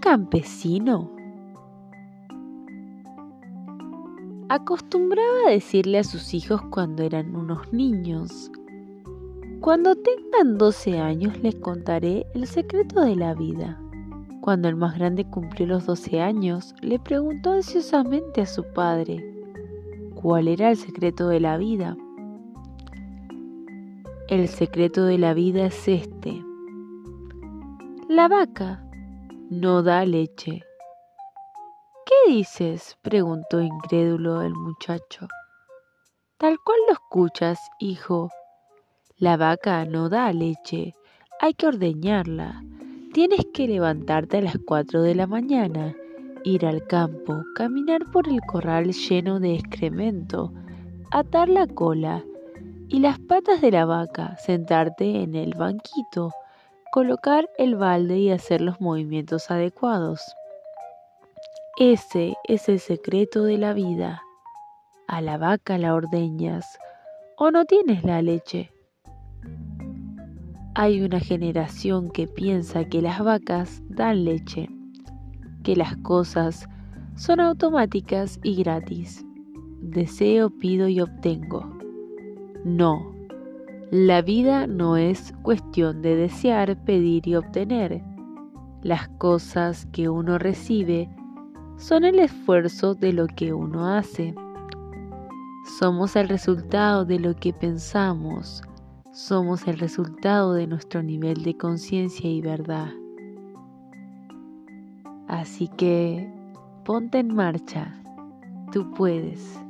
campesino acostumbraba decirle a sus hijos cuando eran unos niños, cuando tengan 12 años les contaré el secreto de la vida. Cuando el más grande cumplió los 12 años, le preguntó ansiosamente a su padre cuál era el secreto de la vida. El secreto de la vida es este. La vaca no da leche. ¿Qué dices? preguntó incrédulo el muchacho. Tal cual lo escuchas, hijo. La vaca no da leche, hay que ordeñarla. Tienes que levantarte a las cuatro de la mañana, ir al campo, caminar por el corral lleno de excremento, atar la cola y las patas de la vaca, sentarte en el banquito, colocar el balde y hacer los movimientos adecuados. Ese es el secreto de la vida. A la vaca la ordeñas o no tienes la leche. Hay una generación que piensa que las vacas dan leche, que las cosas son automáticas y gratis. Deseo, pido y obtengo. No, la vida no es cuestión de desear, pedir y obtener. Las cosas que uno recibe son el esfuerzo de lo que uno hace. Somos el resultado de lo que pensamos, somos el resultado de nuestro nivel de conciencia y verdad. Así que ponte en marcha, tú puedes.